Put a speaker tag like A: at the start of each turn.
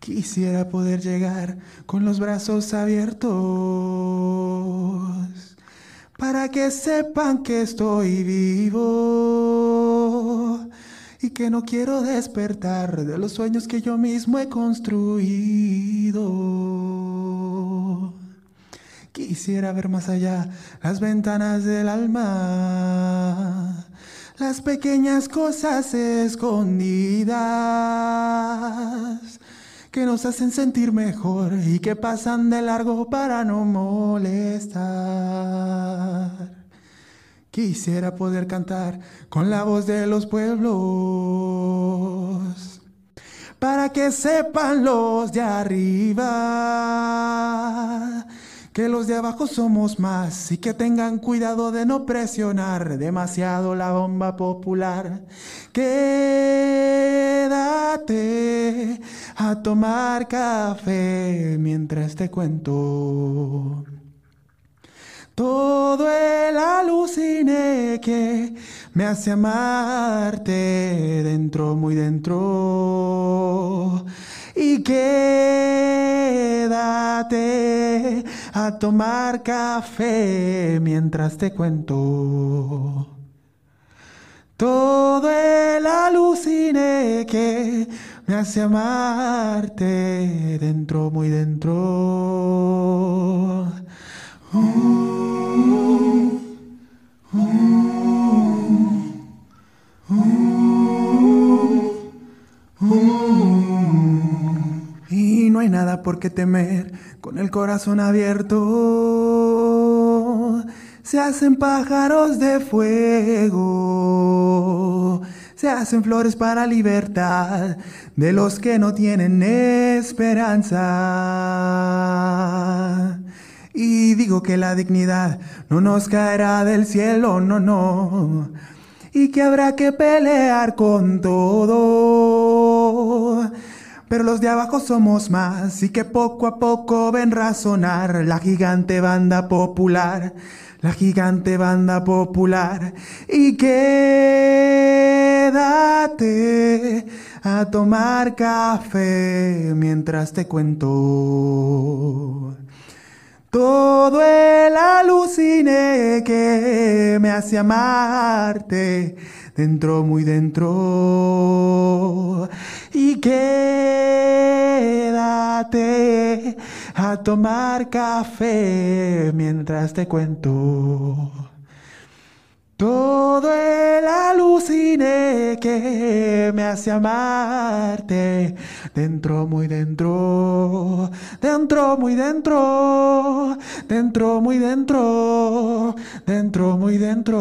A: Quisiera poder llegar con los brazos abiertos para que sepan que estoy vivo y que no quiero despertar de los sueños que yo mismo he construido. Quisiera ver más allá las ventanas del alma, las pequeñas cosas escondidas que nos hacen sentir mejor y que pasan de largo para no molestar. Quisiera poder cantar con la voz de los pueblos para que sepan los de arriba que los de abajo somos más y que tengan cuidado de no presionar demasiado la bomba popular. Quédate a tomar café mientras te cuento. Todo el alucine que me hace amarte dentro, muy dentro. Y a tomar café mientras te cuento. Todo el alucine que me hace amarte dentro, muy dentro. No hay nada por qué temer con el corazón abierto. Se hacen pájaros de fuego, se hacen flores para libertad de los que no tienen esperanza. Y digo que la dignidad no nos caerá del cielo, no, no. Y que habrá que pelear con todo. Pero los de abajo somos más y que poco a poco ven razonar la gigante banda popular, la gigante banda popular. Y quédate a tomar café mientras te cuento. Todo el alucine que me hace amarte dentro, muy dentro. Y quédate a tomar café mientras te cuento. Todo el alucine que me hace amarte dentro, muy dentro, dentro, muy dentro, dentro, muy dentro, dentro, muy dentro.